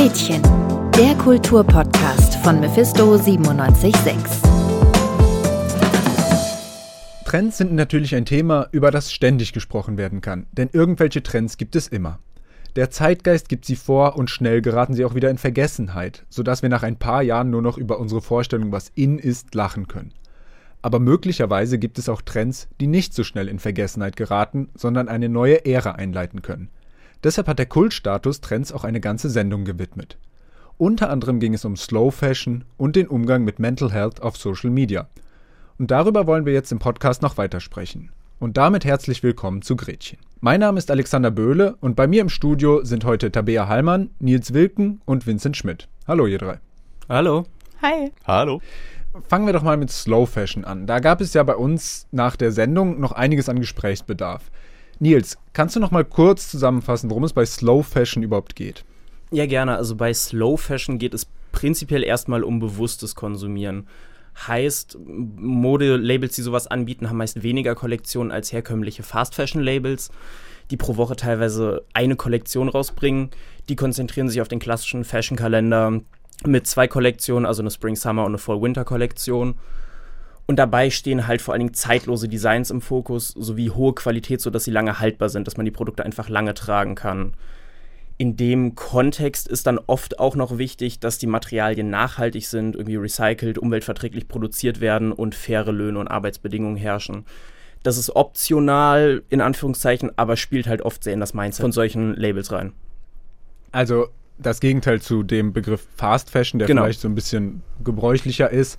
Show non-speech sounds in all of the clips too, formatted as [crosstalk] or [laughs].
Gretchen, der Kulturpodcast von Mephisto 976. Trends sind natürlich ein Thema, über das ständig gesprochen werden kann, denn irgendwelche Trends gibt es immer. Der Zeitgeist gibt sie vor und schnell geraten sie auch wieder in Vergessenheit, sodass wir nach ein paar Jahren nur noch über unsere Vorstellung, was in ist, lachen können. Aber möglicherweise gibt es auch Trends, die nicht so schnell in Vergessenheit geraten, sondern eine neue Ära einleiten können. Deshalb hat der Kultstatus Trends auch eine ganze Sendung gewidmet. Unter anderem ging es um Slow Fashion und den Umgang mit Mental Health auf Social Media. Und darüber wollen wir jetzt im Podcast noch weitersprechen. Und damit herzlich willkommen zu Gretchen. Mein Name ist Alexander Böhle und bei mir im Studio sind heute Tabea Hallmann, Nils Wilken und Vincent Schmidt. Hallo ihr drei. Hallo. Hi. Hallo. Fangen wir doch mal mit Slow Fashion an. Da gab es ja bei uns nach der Sendung noch einiges an Gesprächsbedarf. Nils, kannst du noch mal kurz zusammenfassen, worum es bei Slow Fashion überhaupt geht? Ja, gerne. Also bei Slow Fashion geht es prinzipiell erstmal um bewusstes Konsumieren. Heißt, Modelabels, die sowas anbieten, haben meist weniger Kollektionen als herkömmliche Fast Fashion Labels, die pro Woche teilweise eine Kollektion rausbringen. Die konzentrieren sich auf den klassischen Fashion-Kalender mit zwei Kollektionen, also eine Spring-Summer und eine Fall-Winter-Kollektion. Und dabei stehen halt vor allen Dingen zeitlose Designs im Fokus sowie hohe Qualität, sodass sie lange haltbar sind, dass man die Produkte einfach lange tragen kann. In dem Kontext ist dann oft auch noch wichtig, dass die Materialien nachhaltig sind, irgendwie recycelt, umweltverträglich produziert werden und faire Löhne und Arbeitsbedingungen herrschen. Das ist optional, in Anführungszeichen, aber spielt halt oft sehr in das Mindset von solchen Labels rein. Also das Gegenteil zu dem Begriff Fast Fashion, der genau. vielleicht so ein bisschen gebräuchlicher ist.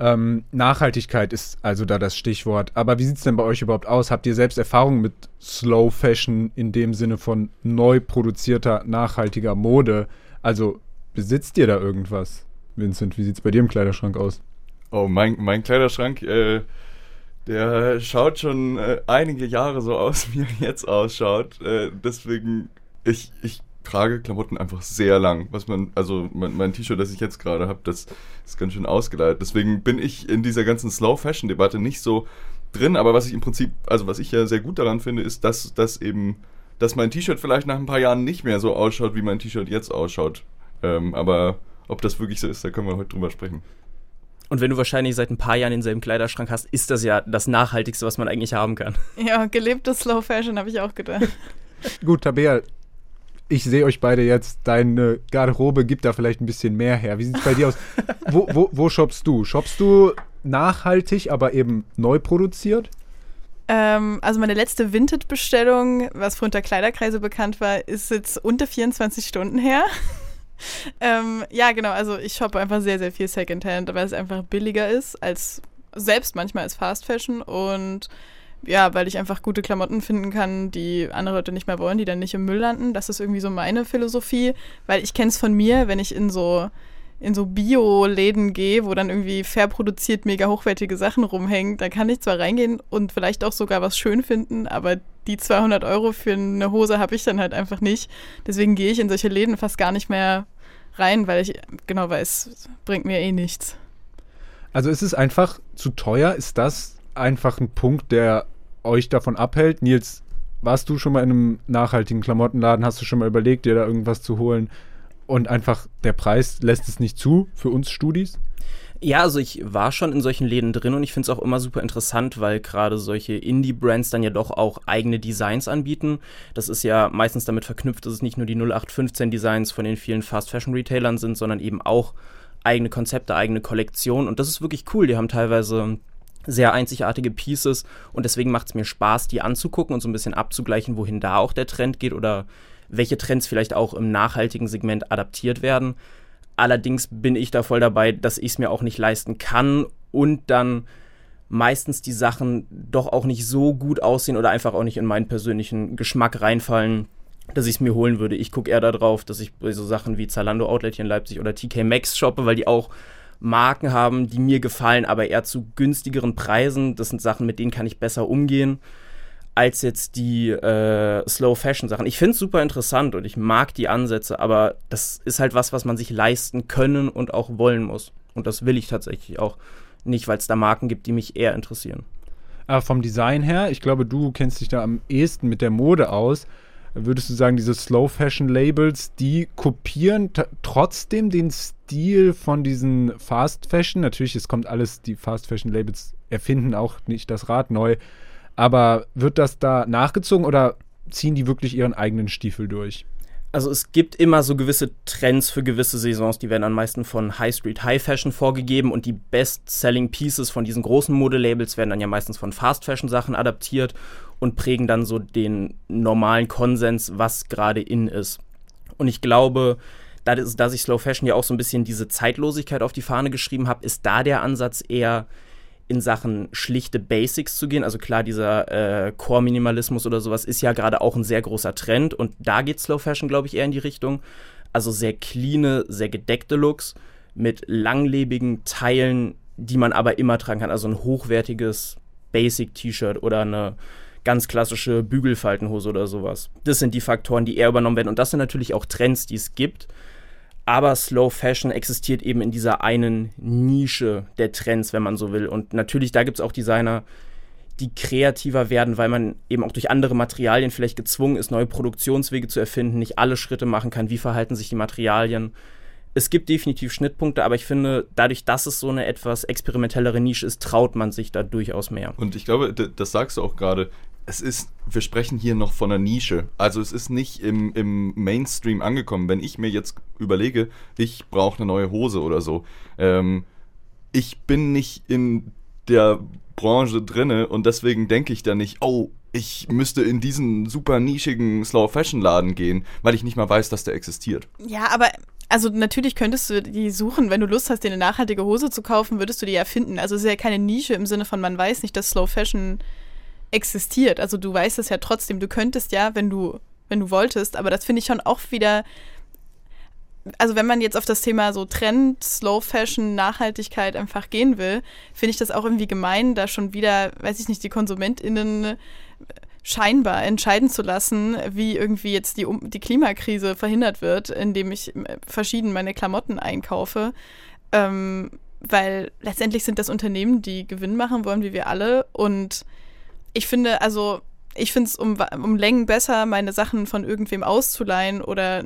Ähm, Nachhaltigkeit ist also da das Stichwort. Aber wie sieht es denn bei euch überhaupt aus? Habt ihr selbst Erfahrung mit Slow Fashion in dem Sinne von neu produzierter, nachhaltiger Mode? Also besitzt ihr da irgendwas? Vincent, wie sieht es bei dir im Kleiderschrank aus? Oh, mein, mein Kleiderschrank, äh, der schaut schon äh, einige Jahre so aus, [laughs] wie er jetzt ausschaut. Äh, deswegen, ich, ich trage Klamotten einfach sehr lang. Was man, also mein, mein T-Shirt, das ich jetzt gerade habe, das ist ganz schön ausgeleitet. Deswegen bin ich in dieser ganzen Slow Fashion Debatte nicht so drin. Aber was ich im Prinzip, also was ich ja sehr gut daran finde, ist, dass, dass eben, dass mein T-Shirt vielleicht nach ein paar Jahren nicht mehr so ausschaut, wie mein T-Shirt jetzt ausschaut. Ähm, aber ob das wirklich so ist, da können wir heute drüber sprechen. Und wenn du wahrscheinlich seit ein paar Jahren denselben Kleiderschrank hast, ist das ja das Nachhaltigste, was man eigentlich haben kann. Ja, gelebtes Slow Fashion habe ich auch gedacht. Gut, Tabea, ich sehe euch beide jetzt, deine Garderobe gibt da vielleicht ein bisschen mehr her. Wie sieht es bei dir aus? [laughs] wo, wo, wo shoppst du? Shoppst du nachhaltig, aber eben neu produziert? Ähm, also meine letzte Vinted-Bestellung, was für unter Kleiderkreise bekannt war, ist jetzt unter 24 Stunden her. [laughs] ähm, ja, genau, also ich shoppe einfach sehr, sehr viel Secondhand, weil es einfach billiger ist als selbst manchmal als Fast Fashion und ja, weil ich einfach gute Klamotten finden kann, die andere Leute nicht mehr wollen, die dann nicht im Müll landen. Das ist irgendwie so meine Philosophie, weil ich kenne es von mir, wenn ich in so in so Bio-Läden gehe, wo dann irgendwie fair produziert mega hochwertige Sachen rumhängen, da kann ich zwar reingehen und vielleicht auch sogar was schön finden, aber die 200 Euro für eine Hose habe ich dann halt einfach nicht. Deswegen gehe ich in solche Läden fast gar nicht mehr rein, weil ich genau weiß, es bringt mir eh nichts. Also ist es einfach zu teuer? Ist das einfach ein Punkt, der euch davon abhält? Nils, warst du schon mal in einem nachhaltigen Klamottenladen? Hast du schon mal überlegt, dir da irgendwas zu holen? Und einfach der Preis lässt es nicht zu für uns Studis? Ja, also ich war schon in solchen Läden drin und ich finde es auch immer super interessant, weil gerade solche Indie-Brands dann ja doch auch eigene Designs anbieten. Das ist ja meistens damit verknüpft, dass es nicht nur die 0815-Designs von den vielen Fast-Fashion-Retailern sind, sondern eben auch eigene Konzepte, eigene Kollektionen. Und das ist wirklich cool. Die haben teilweise sehr einzigartige Pieces und deswegen macht es mir Spaß, die anzugucken und so ein bisschen abzugleichen, wohin da auch der Trend geht oder welche Trends vielleicht auch im nachhaltigen Segment adaptiert werden. Allerdings bin ich da voll dabei, dass ich es mir auch nicht leisten kann und dann meistens die Sachen doch auch nicht so gut aussehen oder einfach auch nicht in meinen persönlichen Geschmack reinfallen, dass ich es mir holen würde. Ich gucke eher darauf, dass ich so Sachen wie Zalando Outlet hier in Leipzig oder TK Maxx shoppe, weil die auch Marken haben, die mir gefallen, aber eher zu günstigeren Preisen. Das sind Sachen, mit denen kann ich besser umgehen als jetzt die äh, Slow Fashion Sachen. Ich finde es super interessant und ich mag die Ansätze, aber das ist halt was, was man sich leisten können und auch wollen muss. Und das will ich tatsächlich auch nicht, weil es da Marken gibt, die mich eher interessieren. Aber vom Design her, ich glaube, du kennst dich da am ehesten mit der Mode aus. Würdest du sagen, diese Slow Fashion Labels, die kopieren trotzdem den Stil von diesen Fast Fashion? Natürlich, es kommt alles, die Fast Fashion Labels erfinden auch nicht das Rad neu. Aber wird das da nachgezogen oder ziehen die wirklich ihren eigenen Stiefel durch? Also es gibt immer so gewisse Trends für gewisse Saisons, die werden am meisten von High Street High Fashion vorgegeben und die Best-Selling Pieces von diesen großen Modelabels werden dann ja meistens von Fast Fashion Sachen adaptiert und prägen dann so den normalen Konsens, was gerade in ist. Und ich glaube, da, dass ich Slow Fashion ja auch so ein bisschen diese Zeitlosigkeit auf die Fahne geschrieben habe, ist da der Ansatz eher in Sachen schlichte Basics zu gehen. Also klar, dieser äh, Core-Minimalismus oder sowas ist ja gerade auch ein sehr großer Trend und da geht Slow Fashion, glaube ich, eher in die Richtung. Also sehr cleane, sehr gedeckte Looks mit langlebigen Teilen, die man aber immer tragen kann. Also ein hochwertiges Basic-T-Shirt oder eine ganz klassische Bügelfaltenhose oder sowas. Das sind die Faktoren, die eher übernommen werden. Und das sind natürlich auch Trends, die es gibt aber Slow Fashion existiert eben in dieser einen Nische der Trends, wenn man so will. Und natürlich, da gibt es auch Designer, die kreativer werden, weil man eben auch durch andere Materialien vielleicht gezwungen ist, neue Produktionswege zu erfinden, nicht alle Schritte machen kann, wie verhalten sich die Materialien. Es gibt definitiv Schnittpunkte, aber ich finde, dadurch, dass es so eine etwas experimentellere Nische ist, traut man sich da durchaus mehr. Und ich glaube, das sagst du auch gerade, es ist, wir sprechen hier noch von einer Nische. Also es ist nicht im, im Mainstream angekommen. Wenn ich mir jetzt überlege, ich brauche eine neue Hose oder so, ähm, ich bin nicht in der Branche drinne und deswegen denke ich da nicht, oh, ich müsste in diesen super nischigen Slow Fashion Laden gehen, weil ich nicht mal weiß, dass der existiert. Ja, aber also natürlich könntest du die suchen, wenn du Lust hast, dir eine nachhaltige Hose zu kaufen, würdest du die ja finden. Also es ist ja keine Nische im Sinne von man weiß nicht, dass Slow Fashion existiert. Also du weißt es ja trotzdem. Du könntest ja, wenn du, wenn du wolltest, aber das finde ich schon auch wieder. Also wenn man jetzt auf das Thema so Trend, Slow Fashion, Nachhaltigkeit einfach gehen will, finde ich das auch irgendwie gemein, da schon wieder, weiß ich nicht, die KonsumentInnen scheinbar entscheiden zu lassen, wie irgendwie jetzt die, die Klimakrise verhindert wird, indem ich äh, verschieden meine Klamotten einkaufe. Ähm, weil letztendlich sind das Unternehmen, die Gewinn machen wollen, wie wir alle. Und ich finde, also ich finde es um, um Längen besser, meine Sachen von irgendwem auszuleihen oder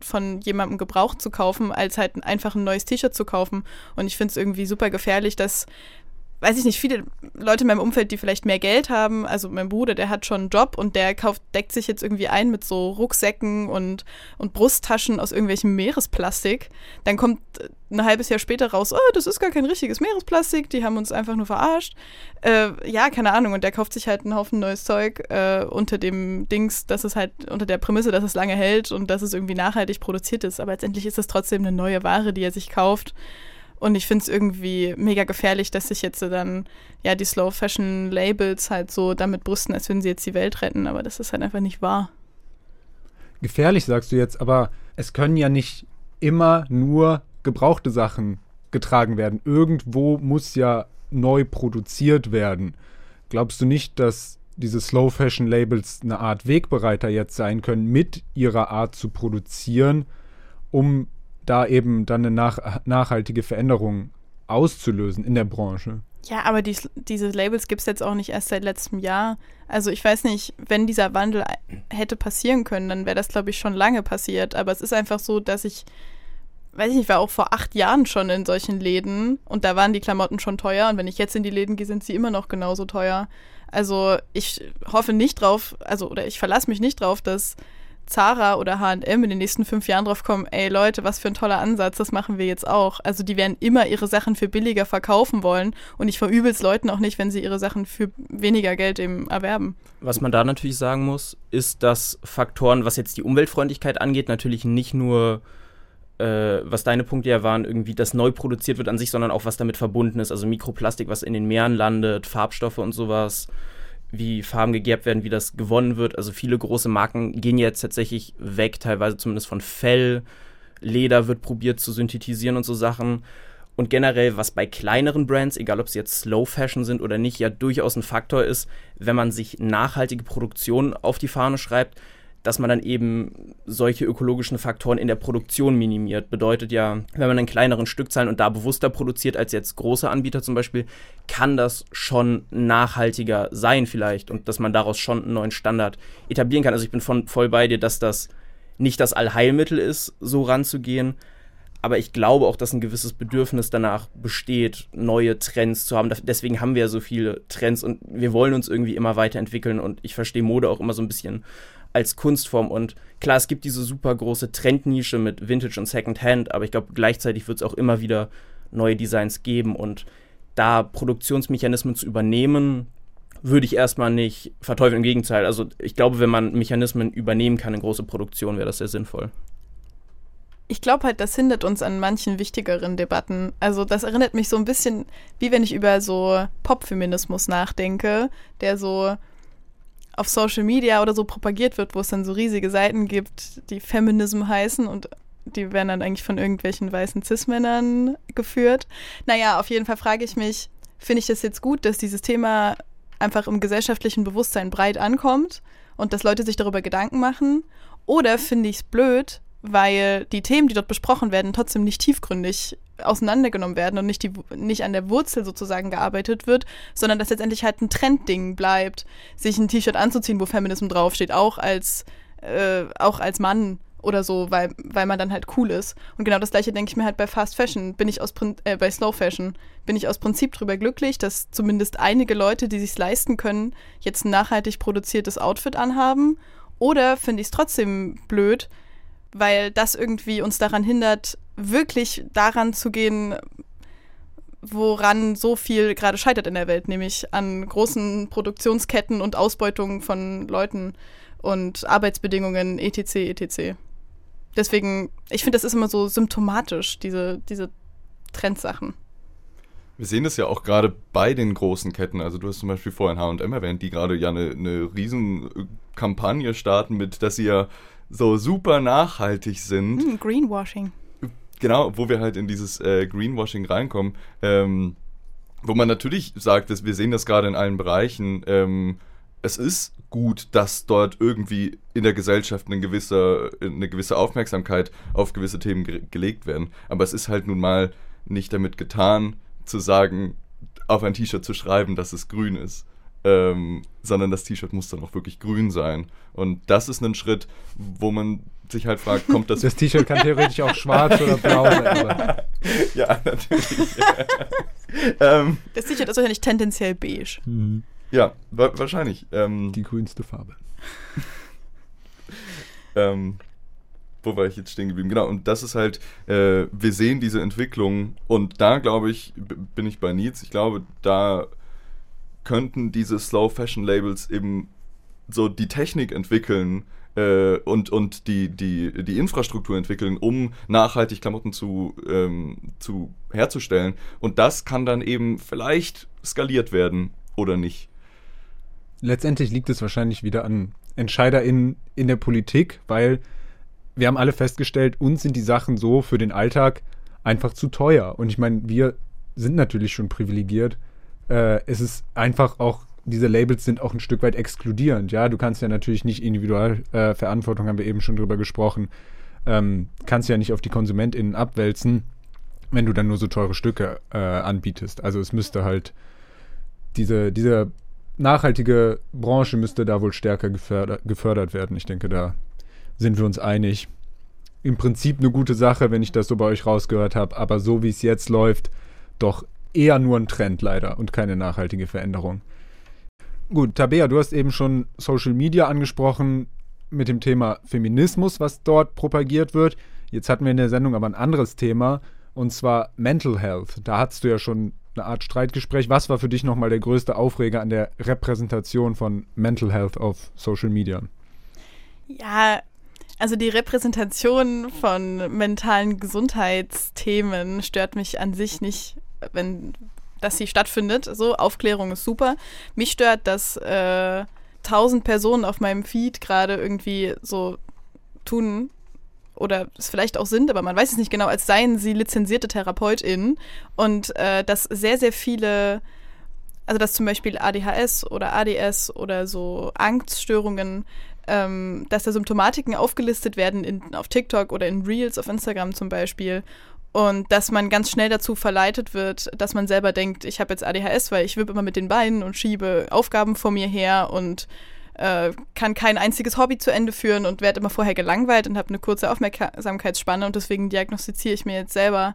von jemandem gebraucht zu kaufen, als halt einfach ein neues T-Shirt zu kaufen. Und ich finde es irgendwie super gefährlich, dass weiß ich nicht, viele Leute in meinem Umfeld, die vielleicht mehr Geld haben, also mein Bruder, der hat schon einen Job und der kauft, deckt sich jetzt irgendwie ein mit so Rucksäcken und, und Brusttaschen aus irgendwelchem Meeresplastik. Dann kommt ein halbes Jahr später raus, oh, das ist gar kein richtiges Meeresplastik, die haben uns einfach nur verarscht. Äh, ja, keine Ahnung. Und der kauft sich halt einen Haufen neues Zeug äh, unter dem Dings, dass es halt unter der Prämisse, dass es lange hält und dass es irgendwie nachhaltig produziert ist. Aber letztendlich ist es trotzdem eine neue Ware, die er sich kauft. Und ich finde es irgendwie mega gefährlich, dass sich jetzt dann ja die Slow Fashion Labels halt so damit brüsten, als würden sie jetzt die Welt retten, aber das ist halt einfach nicht wahr. Gefährlich sagst du jetzt, aber es können ja nicht immer nur gebrauchte Sachen getragen werden. Irgendwo muss ja neu produziert werden. Glaubst du nicht, dass diese Slow Fashion Labels eine Art Wegbereiter jetzt sein können, mit ihrer Art zu produzieren, um da eben dann eine nach, nachhaltige Veränderung auszulösen in der Branche. Ja, aber die, diese Labels gibt es jetzt auch nicht erst seit letztem Jahr. Also ich weiß nicht, wenn dieser Wandel hätte passieren können, dann wäre das, glaube ich, schon lange passiert. Aber es ist einfach so, dass ich, weiß ich nicht, war auch vor acht Jahren schon in solchen Läden und da waren die Klamotten schon teuer. Und wenn ich jetzt in die Läden gehe, sind sie immer noch genauso teuer. Also ich hoffe nicht drauf, also oder ich verlasse mich nicht drauf, dass Zara oder H&M in den nächsten fünf Jahren drauf kommen, ey Leute, was für ein toller Ansatz, das machen wir jetzt auch. Also die werden immer ihre Sachen für billiger verkaufen wollen und ich verübel es Leuten auch nicht, wenn sie ihre Sachen für weniger Geld eben erwerben. Was man da natürlich sagen muss, ist, dass Faktoren, was jetzt die Umweltfreundlichkeit angeht, natürlich nicht nur äh, was deine Punkte ja waren, irgendwie, dass neu produziert wird an sich, sondern auch was damit verbunden ist. Also Mikroplastik, was in den Meeren landet, Farbstoffe und sowas wie Farben gegerbt werden, wie das gewonnen wird. Also viele große Marken gehen jetzt tatsächlich weg, teilweise zumindest von Fell. Leder wird probiert zu synthetisieren und so Sachen. Und generell, was bei kleineren Brands, egal ob sie jetzt Slow Fashion sind oder nicht, ja durchaus ein Faktor ist, wenn man sich nachhaltige Produktion auf die Fahne schreibt, dass man dann eben solche ökologischen Faktoren in der Produktion minimiert. Bedeutet ja, wenn man in kleineren Stückzahlen und da bewusster produziert als jetzt große Anbieter zum Beispiel, kann das schon nachhaltiger sein vielleicht und dass man daraus schon einen neuen Standard etablieren kann. Also ich bin von, voll bei dir, dass das nicht das Allheilmittel ist, so ranzugehen, aber ich glaube auch, dass ein gewisses Bedürfnis danach besteht, neue Trends zu haben. Deswegen haben wir ja so viele Trends und wir wollen uns irgendwie immer weiterentwickeln und ich verstehe Mode auch immer so ein bisschen als Kunstform. Und klar, es gibt diese super große Trendnische mit Vintage und Secondhand, aber ich glaube, gleichzeitig wird es auch immer wieder neue Designs geben und da Produktionsmechanismen zu übernehmen, würde ich erstmal nicht verteufeln. Im Gegenteil. Also ich glaube, wenn man Mechanismen übernehmen kann in große Produktion, wäre das sehr sinnvoll ich glaube halt, das hindert uns an manchen wichtigeren Debatten. Also das erinnert mich so ein bisschen, wie wenn ich über so Popfeminismus nachdenke, der so auf Social Media oder so propagiert wird, wo es dann so riesige Seiten gibt, die Feminism heißen und die werden dann eigentlich von irgendwelchen weißen Cis-Männern geführt. Naja, auf jeden Fall frage ich mich, finde ich das jetzt gut, dass dieses Thema einfach im gesellschaftlichen Bewusstsein breit ankommt und dass Leute sich darüber Gedanken machen? Oder finde ich es blöd, weil die Themen, die dort besprochen werden, trotzdem nicht tiefgründig auseinandergenommen werden und nicht, die, nicht an der Wurzel sozusagen gearbeitet wird, sondern dass letztendlich halt ein Trendding bleibt, sich ein T-Shirt anzuziehen, wo Feminism draufsteht, auch als, äh, auch als Mann oder so, weil, weil man dann halt cool ist. Und genau das gleiche denke ich mir halt bei Fast Fashion, bin ich aus äh, bei Slow Fashion, bin ich aus Prinzip drüber glücklich, dass zumindest einige Leute, die sich leisten können, jetzt ein nachhaltig produziertes Outfit anhaben. Oder finde ich es trotzdem blöd, weil das irgendwie uns daran hindert, wirklich daran zu gehen, woran so viel gerade scheitert in der Welt, nämlich an großen Produktionsketten und Ausbeutung von Leuten und Arbeitsbedingungen, etc., etc. Deswegen, ich finde, das ist immer so symptomatisch, diese, diese Trendsachen. Wir sehen das ja auch gerade bei den großen Ketten. Also du hast zum Beispiel vorhin H&M erwähnt, die gerade ja eine, eine riesen Kampagne starten mit, dass sie ja so super nachhaltig sind. Mm, Greenwashing. Genau, wo wir halt in dieses äh, Greenwashing reinkommen. Ähm, wo man natürlich sagt, dass wir sehen das gerade in allen Bereichen. Ähm, es ist gut, dass dort irgendwie in der Gesellschaft eine gewisse, eine gewisse Aufmerksamkeit auf gewisse Themen ge gelegt werden. Aber es ist halt nun mal nicht damit getan, zu sagen, auf ein T-Shirt zu schreiben, dass es grün ist ähm, sondern das T-Shirt muss dann auch wirklich grün sein. Und das ist ein Schritt, wo man sich halt fragt, kommt das. Das T-Shirt kann theoretisch auch schwarz oder blau sein. [laughs] ja, natürlich. [laughs] ähm, das T-Shirt ist wahrscheinlich tendenziell beige. Mhm. Ja, wa wahrscheinlich. Ähm, Die grünste Farbe. [laughs] ähm, wo war ich jetzt stehen geblieben? Genau, und das ist halt, äh, wir sehen diese Entwicklung und da glaube ich, bin ich bei Nils, ich glaube, da könnten diese Slow Fashion Labels eben so die Technik entwickeln äh, und, und die, die, die Infrastruktur entwickeln, um nachhaltig Klamotten zu, ähm, zu herzustellen. Und das kann dann eben vielleicht skaliert werden oder nicht. Letztendlich liegt es wahrscheinlich wieder an EntscheiderInnen in der Politik, weil wir haben alle festgestellt, uns sind die Sachen so für den Alltag einfach zu teuer. Und ich meine, wir sind natürlich schon privilegiert, äh, es ist einfach auch, diese Labels sind auch ein Stück weit exkludierend. Ja, du kannst ja natürlich nicht individuell, äh, haben wir eben schon drüber gesprochen, ähm, kannst ja nicht auf die KonsumentInnen abwälzen, wenn du dann nur so teure Stücke äh, anbietest. Also es müsste halt diese, diese nachhaltige Branche müsste da wohl stärker gefördert, gefördert werden. Ich denke, da sind wir uns einig. Im Prinzip eine gute Sache, wenn ich das so bei euch rausgehört habe, aber so wie es jetzt läuft, doch eher nur ein Trend leider und keine nachhaltige Veränderung. Gut, Tabea, du hast eben schon Social Media angesprochen mit dem Thema Feminismus, was dort propagiert wird. Jetzt hatten wir in der Sendung aber ein anderes Thema und zwar Mental Health. Da hattest du ja schon eine Art Streitgespräch. Was war für dich nochmal der größte Aufreger an der Repräsentation von Mental Health auf Social Media? Ja, also die Repräsentation von mentalen Gesundheitsthemen stört mich an sich nicht wenn dass sie stattfindet. So, Aufklärung ist super. Mich stört, dass äh, tausend Personen auf meinem Feed gerade irgendwie so tun oder es vielleicht auch sind, aber man weiß es nicht genau, als seien sie lizenzierte TherapeutInnen und äh, dass sehr, sehr viele, also dass zum Beispiel ADHS oder ADS oder so Angststörungen ähm, dass da Symptomatiken aufgelistet werden in, auf TikTok oder in Reels auf Instagram zum Beispiel. Und dass man ganz schnell dazu verleitet wird, dass man selber denkt, ich habe jetzt ADHS, weil ich wippe immer mit den Beinen und schiebe Aufgaben vor mir her und äh, kann kein einziges Hobby zu Ende führen und werde immer vorher gelangweilt und habe eine kurze Aufmerksamkeitsspanne und deswegen diagnostiziere ich mir jetzt selber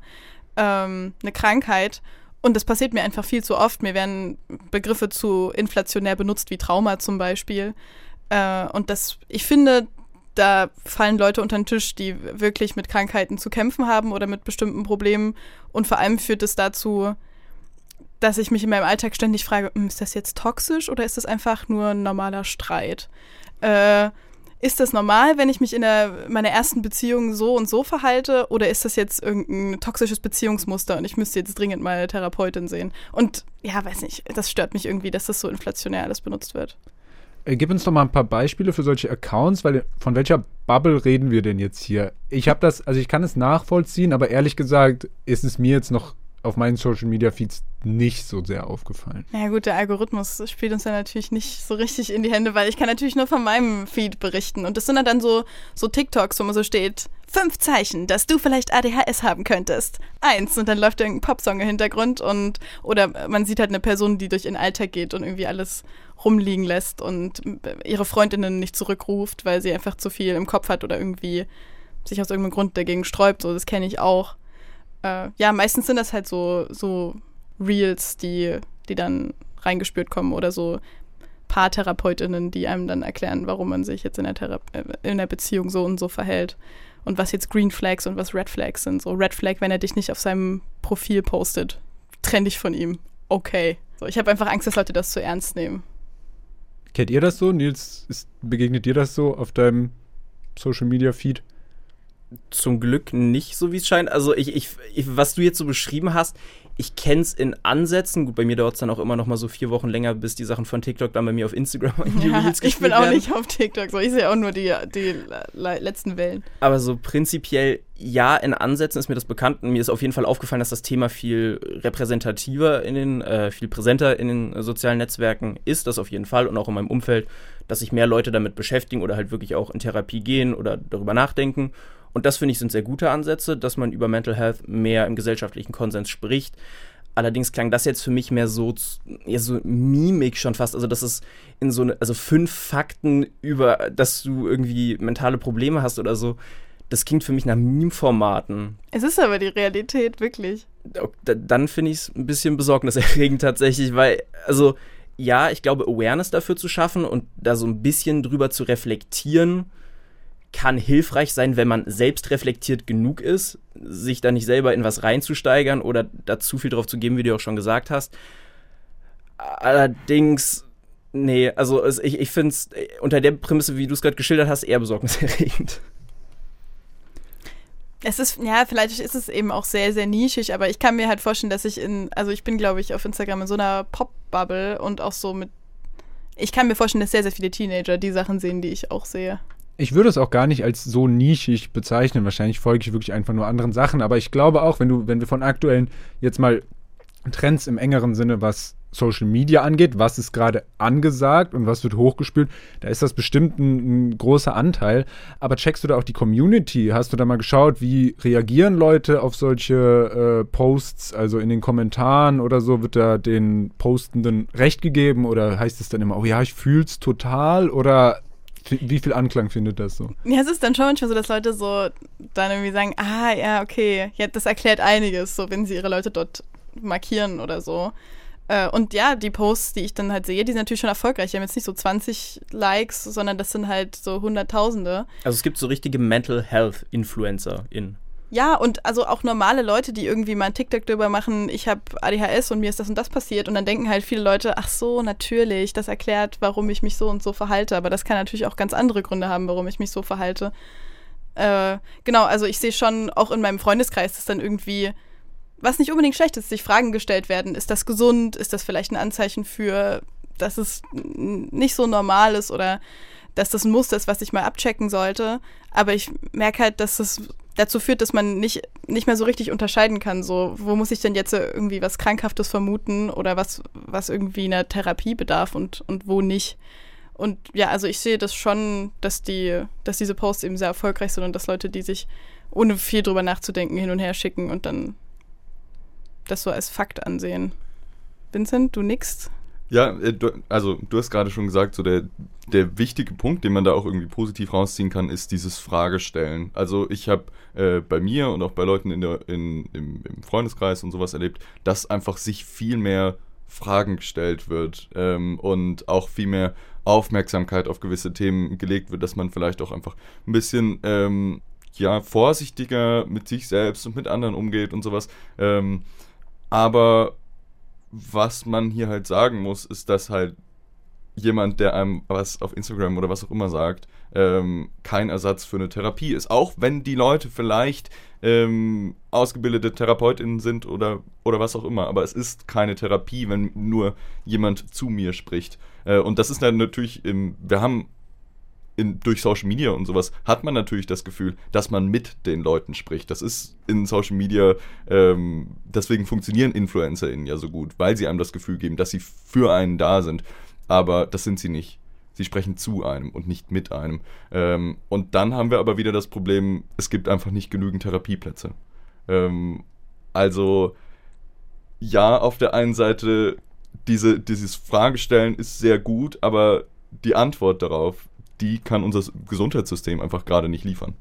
ähm, eine Krankheit. Und das passiert mir einfach viel zu oft. Mir werden Begriffe zu inflationär benutzt, wie Trauma zum Beispiel. Äh, und das, ich finde, da fallen Leute unter den Tisch, die wirklich mit Krankheiten zu kämpfen haben oder mit bestimmten Problemen. Und vor allem führt es dazu, dass ich mich in meinem Alltag ständig frage, hm, ist das jetzt toxisch oder ist das einfach nur ein normaler Streit? Äh, ist das normal, wenn ich mich in der, meiner ersten Beziehung so und so verhalte oder ist das jetzt irgendein toxisches Beziehungsmuster und ich müsste jetzt dringend mal Therapeutin sehen? Und ja, weiß nicht, das stört mich irgendwie, dass das so inflationär alles benutzt wird. Äh, gib uns doch mal ein paar Beispiele für solche Accounts, weil von welcher Bubble reden wir denn jetzt hier? Ich habe das, also ich kann es nachvollziehen, aber ehrlich gesagt ist es mir jetzt noch auf meinen Social Media Feeds nicht so sehr aufgefallen. Ja gut, der Algorithmus spielt uns ja natürlich nicht so richtig in die Hände, weil ich kann natürlich nur von meinem Feed berichten. Und das sind dann so, so TikToks, wo man so steht, fünf Zeichen, dass du vielleicht ADHS haben könntest. Eins. Und dann läuft irgendein Popsong im Hintergrund und oder man sieht halt eine Person, die durch ihren Alltag geht und irgendwie alles rumliegen lässt und ihre Freundinnen nicht zurückruft, weil sie einfach zu viel im Kopf hat oder irgendwie sich aus irgendeinem Grund dagegen sträubt. So, das kenne ich auch äh, ja, meistens sind das halt so, so Reels, die, die dann reingespürt kommen oder so Paartherapeutinnen, die einem dann erklären, warum man sich jetzt in der, Thera äh, in der Beziehung so und so verhält. Und was jetzt Green Flags und was Red Flags sind. So Red Flag, wenn er dich nicht auf seinem Profil postet. Trenn dich von ihm. Okay. So, ich habe einfach Angst, dass Leute das zu ernst nehmen. Kennt ihr das so? Nils, ist, begegnet dir das so auf deinem Social Media Feed? Zum Glück nicht, so wie es scheint. Also ich, ich, ich, was du jetzt so beschrieben hast, ich kenne es in Ansätzen. Gut, bei mir dauert es dann auch immer noch mal so vier Wochen länger, bis die Sachen von TikTok dann bei mir auf Instagram [laughs] in die ja, Reels [laughs] Ich bin auch werden. nicht auf TikTok, so ich sehe auch nur die, die letzten Wellen. Aber so prinzipiell, ja, in Ansätzen ist mir das bekannt. Und mir ist auf jeden Fall aufgefallen, dass das Thema viel repräsentativer in den, äh, viel präsenter in den sozialen Netzwerken ist, das auf jeden Fall und auch in meinem Umfeld, dass sich mehr Leute damit beschäftigen oder halt wirklich auch in Therapie gehen oder darüber nachdenken. Und das finde ich sind sehr gute Ansätze, dass man über Mental Health mehr im gesellschaftlichen Konsens spricht. Allerdings klang das jetzt für mich mehr so, eher so Mimik schon fast. Also, das ist in so eine, also fünf Fakten über, dass du irgendwie mentale Probleme hast oder so. Das klingt für mich nach Meme-Formaten. Es ist aber die Realität, wirklich. Dann finde ich es ein bisschen besorgniserregend [laughs] tatsächlich, weil, also, ja, ich glaube, Awareness dafür zu schaffen und da so ein bisschen drüber zu reflektieren, kann hilfreich sein, wenn man selbst reflektiert genug ist, sich da nicht selber in was reinzusteigern oder da zu viel drauf zu geben, wie du auch schon gesagt hast. Allerdings, nee, also ich, ich finde es unter der Prämisse, wie du es gerade geschildert hast, eher besorgniserregend. Es ist, ja, vielleicht ist es eben auch sehr, sehr nischig, aber ich kann mir halt vorstellen, dass ich in, also ich bin, glaube ich, auf Instagram in so einer Pop-Bubble und auch so mit, ich kann mir vorstellen, dass sehr, sehr viele Teenager die Sachen sehen, die ich auch sehe ich würde es auch gar nicht als so nischig bezeichnen. Wahrscheinlich folge ich wirklich einfach nur anderen Sachen. Aber ich glaube auch, wenn du, wenn wir von aktuellen jetzt mal Trends im engeren Sinne, was Social Media angeht, was ist gerade angesagt und was wird hochgespült, da ist das bestimmt ein, ein, großer Anteil. Aber checkst du da auch die Community? Hast du da mal geschaut, wie reagieren Leute auf solche äh, Posts? Also in den Kommentaren oder so wird da den Postenden Recht gegeben oder heißt es dann immer, oh ja, ich fühl's total oder wie viel Anklang findet das so? Ja, es ist dann schon manchmal so, dass Leute so dann irgendwie sagen, ah, ja, okay, ja, das erklärt einiges, so wenn sie ihre Leute dort markieren oder so. Äh, und ja, die Posts, die ich dann halt sehe, die sind natürlich schon erfolgreich. Die haben jetzt nicht so 20 Likes, sondern das sind halt so Hunderttausende. Also es gibt so richtige Mental Health Influencer in ja, und also auch normale Leute, die irgendwie mal ein TikTok drüber machen, ich habe ADHS und mir ist das und das passiert. Und dann denken halt viele Leute, ach so, natürlich, das erklärt, warum ich mich so und so verhalte. Aber das kann natürlich auch ganz andere Gründe haben, warum ich mich so verhalte. Äh, genau, also ich sehe schon auch in meinem Freundeskreis, dass dann irgendwie, was nicht unbedingt schlecht ist, sich Fragen gestellt werden. Ist das gesund? Ist das vielleicht ein Anzeichen für, dass es nicht so normal ist oder dass das ein Muster ist, was ich mal abchecken sollte. Aber ich merke halt, dass es dazu führt, dass man nicht, nicht mehr so richtig unterscheiden kann. So, wo muss ich denn jetzt irgendwie was Krankhaftes vermuten oder was, was irgendwie einer Therapie bedarf und, und wo nicht. Und ja, also ich sehe das schon, dass die, dass diese Posts eben sehr erfolgreich sind und dass Leute, die sich ohne viel drüber nachzudenken hin und her schicken und dann das so als Fakt ansehen. Vincent, du nix? Ja, äh, also du hast gerade schon gesagt, so der, der wichtige Punkt, den man da auch irgendwie positiv rausziehen kann, ist dieses Fragestellen. Also ich habe äh, bei mir und auch bei Leuten in der, in, im, im Freundeskreis und sowas erlebt, dass einfach sich viel mehr Fragen gestellt wird ähm, und auch viel mehr Aufmerksamkeit auf gewisse Themen gelegt wird, dass man vielleicht auch einfach ein bisschen ähm, ja, vorsichtiger mit sich selbst und mit anderen umgeht und sowas. Ähm, aber was man hier halt sagen muss, ist, dass halt jemand, der einem was auf Instagram oder was auch immer sagt, ähm, kein Ersatz für eine Therapie ist. Auch wenn die Leute vielleicht ähm, ausgebildete TherapeutInnen sind oder, oder was auch immer. Aber es ist keine Therapie, wenn nur jemand zu mir spricht. Äh, und das ist dann natürlich, im, wir haben in, durch Social Media und sowas hat man natürlich das Gefühl, dass man mit den Leuten spricht. Das ist in Social Media, ähm, deswegen funktionieren InfluencerInnen ja so gut, weil sie einem das Gefühl geben, dass sie für einen da sind. Aber das sind sie nicht. Sie sprechen zu einem und nicht mit einem. Ähm, und dann haben wir aber wieder das Problem, es gibt einfach nicht genügend Therapieplätze. Ähm, also, ja, auf der einen Seite, diese, dieses Fragestellen ist sehr gut, aber die Antwort darauf die kann unser Gesundheitssystem einfach gerade nicht liefern.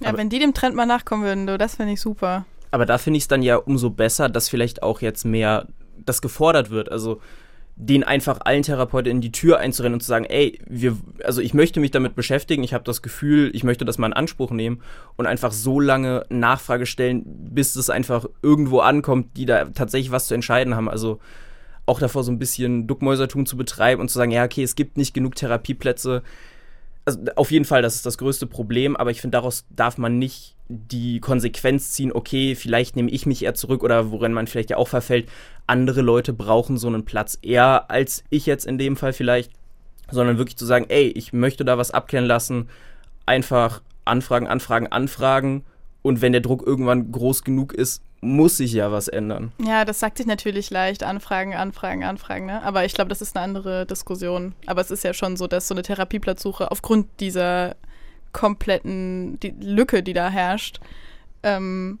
Ja, aber wenn die dem Trend mal nachkommen würden, du, das finde ich super. Aber da finde ich es dann ja umso besser, dass vielleicht auch jetzt mehr das gefordert wird. Also den einfach allen Therapeuten in die Tür einzurennen und zu sagen, ey, wir, also ich möchte mich damit beschäftigen, ich habe das Gefühl, ich möchte das mal in Anspruch nehmen und einfach so lange Nachfrage stellen, bis es einfach irgendwo ankommt, die da tatsächlich was zu entscheiden haben. Also auch davor so ein bisschen Duckmäusertum zu betreiben und zu sagen, ja, okay, es gibt nicht genug Therapieplätze also auf jeden Fall, das ist das größte Problem, aber ich finde, daraus darf man nicht die Konsequenz ziehen, okay, vielleicht nehme ich mich eher zurück oder worin man vielleicht ja auch verfällt, andere Leute brauchen so einen Platz eher als ich jetzt in dem Fall vielleicht, sondern wirklich zu sagen, ey, ich möchte da was abklären lassen, einfach anfragen, anfragen, anfragen und wenn der Druck irgendwann groß genug ist, muss sich ja was ändern. Ja, das sagt sich natürlich leicht, anfragen, anfragen, anfragen, ne? Aber ich glaube, das ist eine andere Diskussion. Aber es ist ja schon so, dass so eine Therapieplatzsuche aufgrund dieser kompletten die Lücke, die da herrscht, ähm,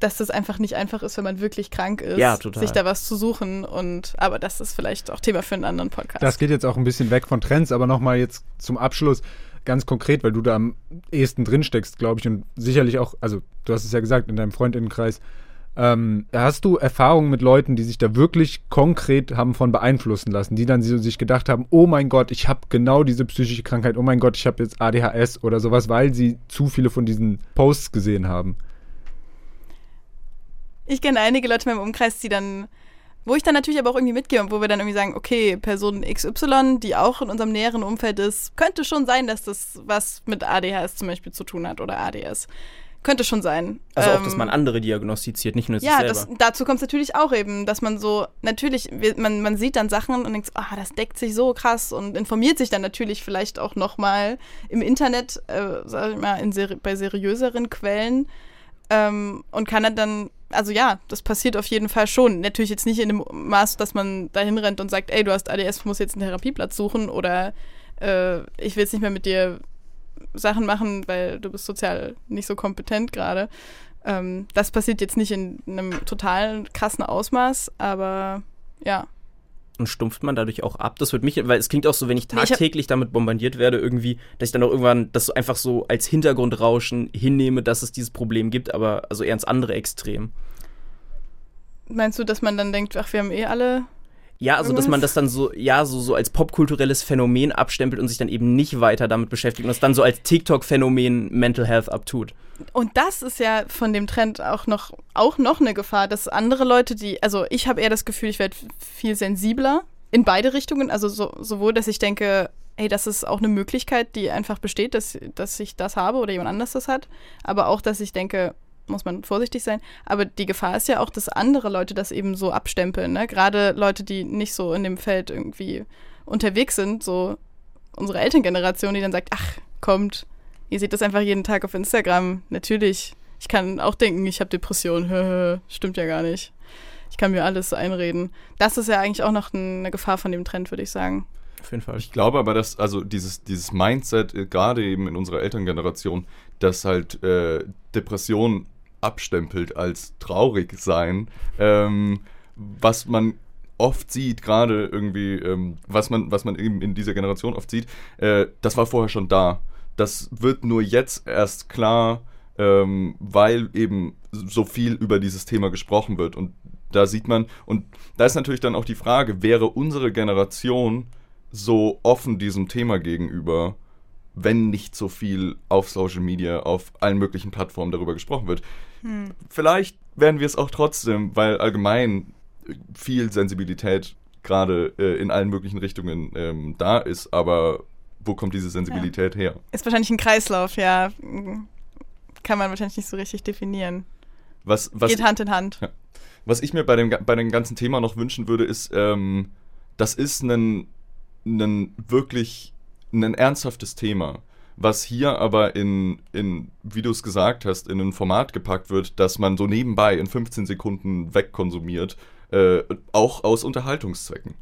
dass das einfach nicht einfach ist, wenn man wirklich krank ist, ja, sich da was zu suchen. Und aber das ist vielleicht auch Thema für einen anderen Podcast. Das geht jetzt auch ein bisschen weg von Trends, aber nochmal jetzt zum Abschluss ganz konkret, weil du da am ehesten drin steckst, glaube ich, und sicherlich auch, also du hast es ja gesagt, in deinem Freundinnenkreis, ähm, hast du Erfahrungen mit Leuten, die sich da wirklich konkret haben von beeinflussen lassen, die dann sich gedacht haben, oh mein Gott, ich habe genau diese psychische Krankheit, oh mein Gott, ich habe jetzt ADHS oder sowas, weil sie zu viele von diesen Posts gesehen haben? Ich kenne einige Leute in meinem Umkreis, die dann wo ich dann natürlich aber auch irgendwie mitgehe und wo wir dann irgendwie sagen, okay, Person XY, die auch in unserem näheren Umfeld ist, könnte schon sein, dass das was mit ADHS zum Beispiel zu tun hat oder ADS. Könnte schon sein. Also ähm, auch, dass man andere diagnostiziert, nicht nur sich ja, selber. Ja, dazu kommt es natürlich auch eben, dass man so, natürlich, man, man sieht dann Sachen und denkt, ah, das deckt sich so krass und informiert sich dann natürlich vielleicht auch nochmal im Internet, äh, sag ich mal, seri bei seriöseren Quellen ähm, und kann dann also ja, das passiert auf jeden Fall schon. Natürlich jetzt nicht in dem Maß, dass man dahin rennt und sagt, ey, du hast ADS, muss jetzt einen Therapieplatz suchen oder äh, ich will jetzt nicht mehr mit dir Sachen machen, weil du bist sozial nicht so kompetent gerade. Ähm, das passiert jetzt nicht in einem total krassen Ausmaß, aber ja. Und stumpft man dadurch auch ab? Das wird mich, weil es klingt auch so, wenn ich tagtäglich ich damit bombardiert werde, irgendwie, dass ich dann auch irgendwann das einfach so als Hintergrundrauschen hinnehme, dass es dieses Problem gibt, aber also eher ins andere Extrem. Meinst du, dass man dann denkt, ach, wir haben eh alle ja, also dass man das dann so, ja, so, so als popkulturelles Phänomen abstempelt und sich dann eben nicht weiter damit beschäftigt und das dann so als TikTok-Phänomen Mental Health abtut. Und das ist ja von dem Trend auch noch, auch noch eine Gefahr, dass andere Leute, die, also ich habe eher das Gefühl, ich werde viel sensibler in beide Richtungen. Also so, sowohl, dass ich denke, hey, das ist auch eine Möglichkeit, die einfach besteht, dass, dass ich das habe oder jemand anders das hat. Aber auch, dass ich denke, muss man vorsichtig sein. Aber die Gefahr ist ja auch, dass andere Leute das eben so abstempeln. Ne? Gerade Leute, die nicht so in dem Feld irgendwie unterwegs sind, so unsere Elterngeneration, die dann sagt, ach, kommt, ihr seht das einfach jeden Tag auf Instagram. Natürlich, ich kann auch denken, ich habe Depressionen. [laughs] Stimmt ja gar nicht. Ich kann mir alles einreden. Das ist ja eigentlich auch noch eine Gefahr von dem Trend, würde ich sagen. Auf jeden Fall. Ich glaube aber, dass also dieses, dieses Mindset, äh, gerade eben in unserer Elterngeneration, dass halt äh, Depression abstempelt als traurig sein, ähm, was man oft sieht, gerade irgendwie, ähm, was man, was man eben in dieser Generation oft sieht, äh, das war vorher schon da. Das wird nur jetzt erst klar, ähm, weil eben so viel über dieses Thema gesprochen wird. Und da sieht man, und da ist natürlich dann auch die Frage, wäre unsere Generation so offen diesem Thema gegenüber, wenn nicht so viel auf Social Media, auf allen möglichen Plattformen darüber gesprochen wird. Hm. Vielleicht werden wir es auch trotzdem, weil allgemein viel Sensibilität gerade äh, in allen möglichen Richtungen ähm, da ist, aber wo kommt diese Sensibilität ja. her? Ist wahrscheinlich ein Kreislauf, ja. Kann man wahrscheinlich nicht so richtig definieren. Was, was, Geht Hand in Hand. Ja. Was ich mir bei dem, bei dem ganzen Thema noch wünschen würde, ist, ähm, das ist ein, ein wirklich ein ernsthaftes Thema, was hier aber in, in wie du es gesagt hast, in ein Format gepackt wird, dass man so nebenbei in 15 Sekunden wegkonsumiert, äh, auch aus Unterhaltungszwecken.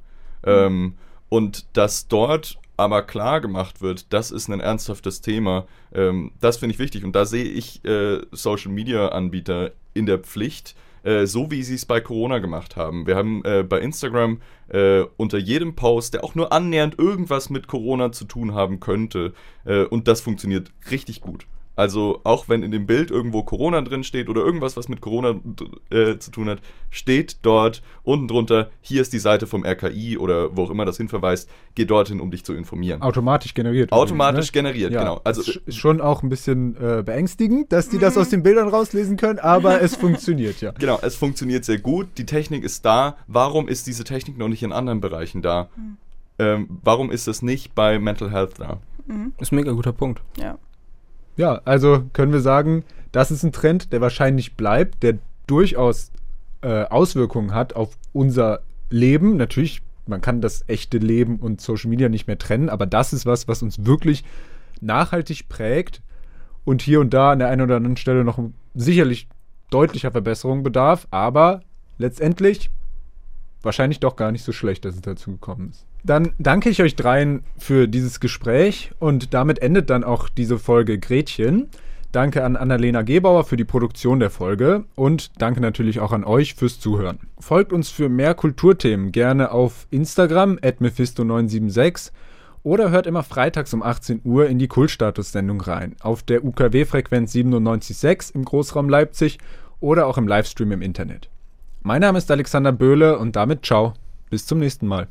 Mhm. Ähm, und dass dort aber klar gemacht wird, das ist ein ernsthaftes Thema, ähm, das finde ich wichtig. Und da sehe ich äh, Social-Media-Anbieter in der Pflicht, äh, so wie sie es bei Corona gemacht haben. Wir haben äh, bei Instagram äh, unter jedem Post, der auch nur annähernd irgendwas mit Corona zu tun haben könnte, äh, und das funktioniert richtig gut. Also auch wenn in dem Bild irgendwo Corona drin steht oder irgendwas, was mit Corona äh, zu tun hat, steht dort unten drunter, hier ist die Seite vom RKI oder wo auch immer das hinverweist, geh dorthin, um dich zu informieren. Automatisch generiert. Automatisch ne? generiert, ja, genau. Also ist schon auch ein bisschen äh, beängstigend, dass die das aus den Bildern rauslesen können, aber es funktioniert ja. Genau, es funktioniert sehr gut. Die Technik ist da. Warum ist diese Technik noch nicht in anderen Bereichen da? Mhm. Ähm, warum ist es nicht bei Mental Health da? Mhm. Ist ein mega guter Punkt. Ja. Ja, also können wir sagen, das ist ein Trend, der wahrscheinlich bleibt, der durchaus äh, Auswirkungen hat auf unser Leben. Natürlich, man kann das echte Leben und Social Media nicht mehr trennen, aber das ist was, was uns wirklich nachhaltig prägt und hier und da an der einen oder anderen Stelle noch sicherlich deutlicher Verbesserung bedarf, aber letztendlich wahrscheinlich doch gar nicht so schlecht, dass es dazu gekommen ist. Dann danke ich euch dreien für dieses Gespräch und damit endet dann auch diese Folge Gretchen. Danke an Annalena Gebauer für die Produktion der Folge und danke natürlich auch an euch fürs Zuhören. Folgt uns für mehr Kulturthemen gerne auf Instagram at mephisto976 oder hört immer freitags um 18 Uhr in die Kultstatus-Sendung rein auf der UKW-Frequenz 97.6 im Großraum Leipzig oder auch im Livestream im Internet. Mein Name ist Alexander Böhle und damit ciao. Bis zum nächsten Mal.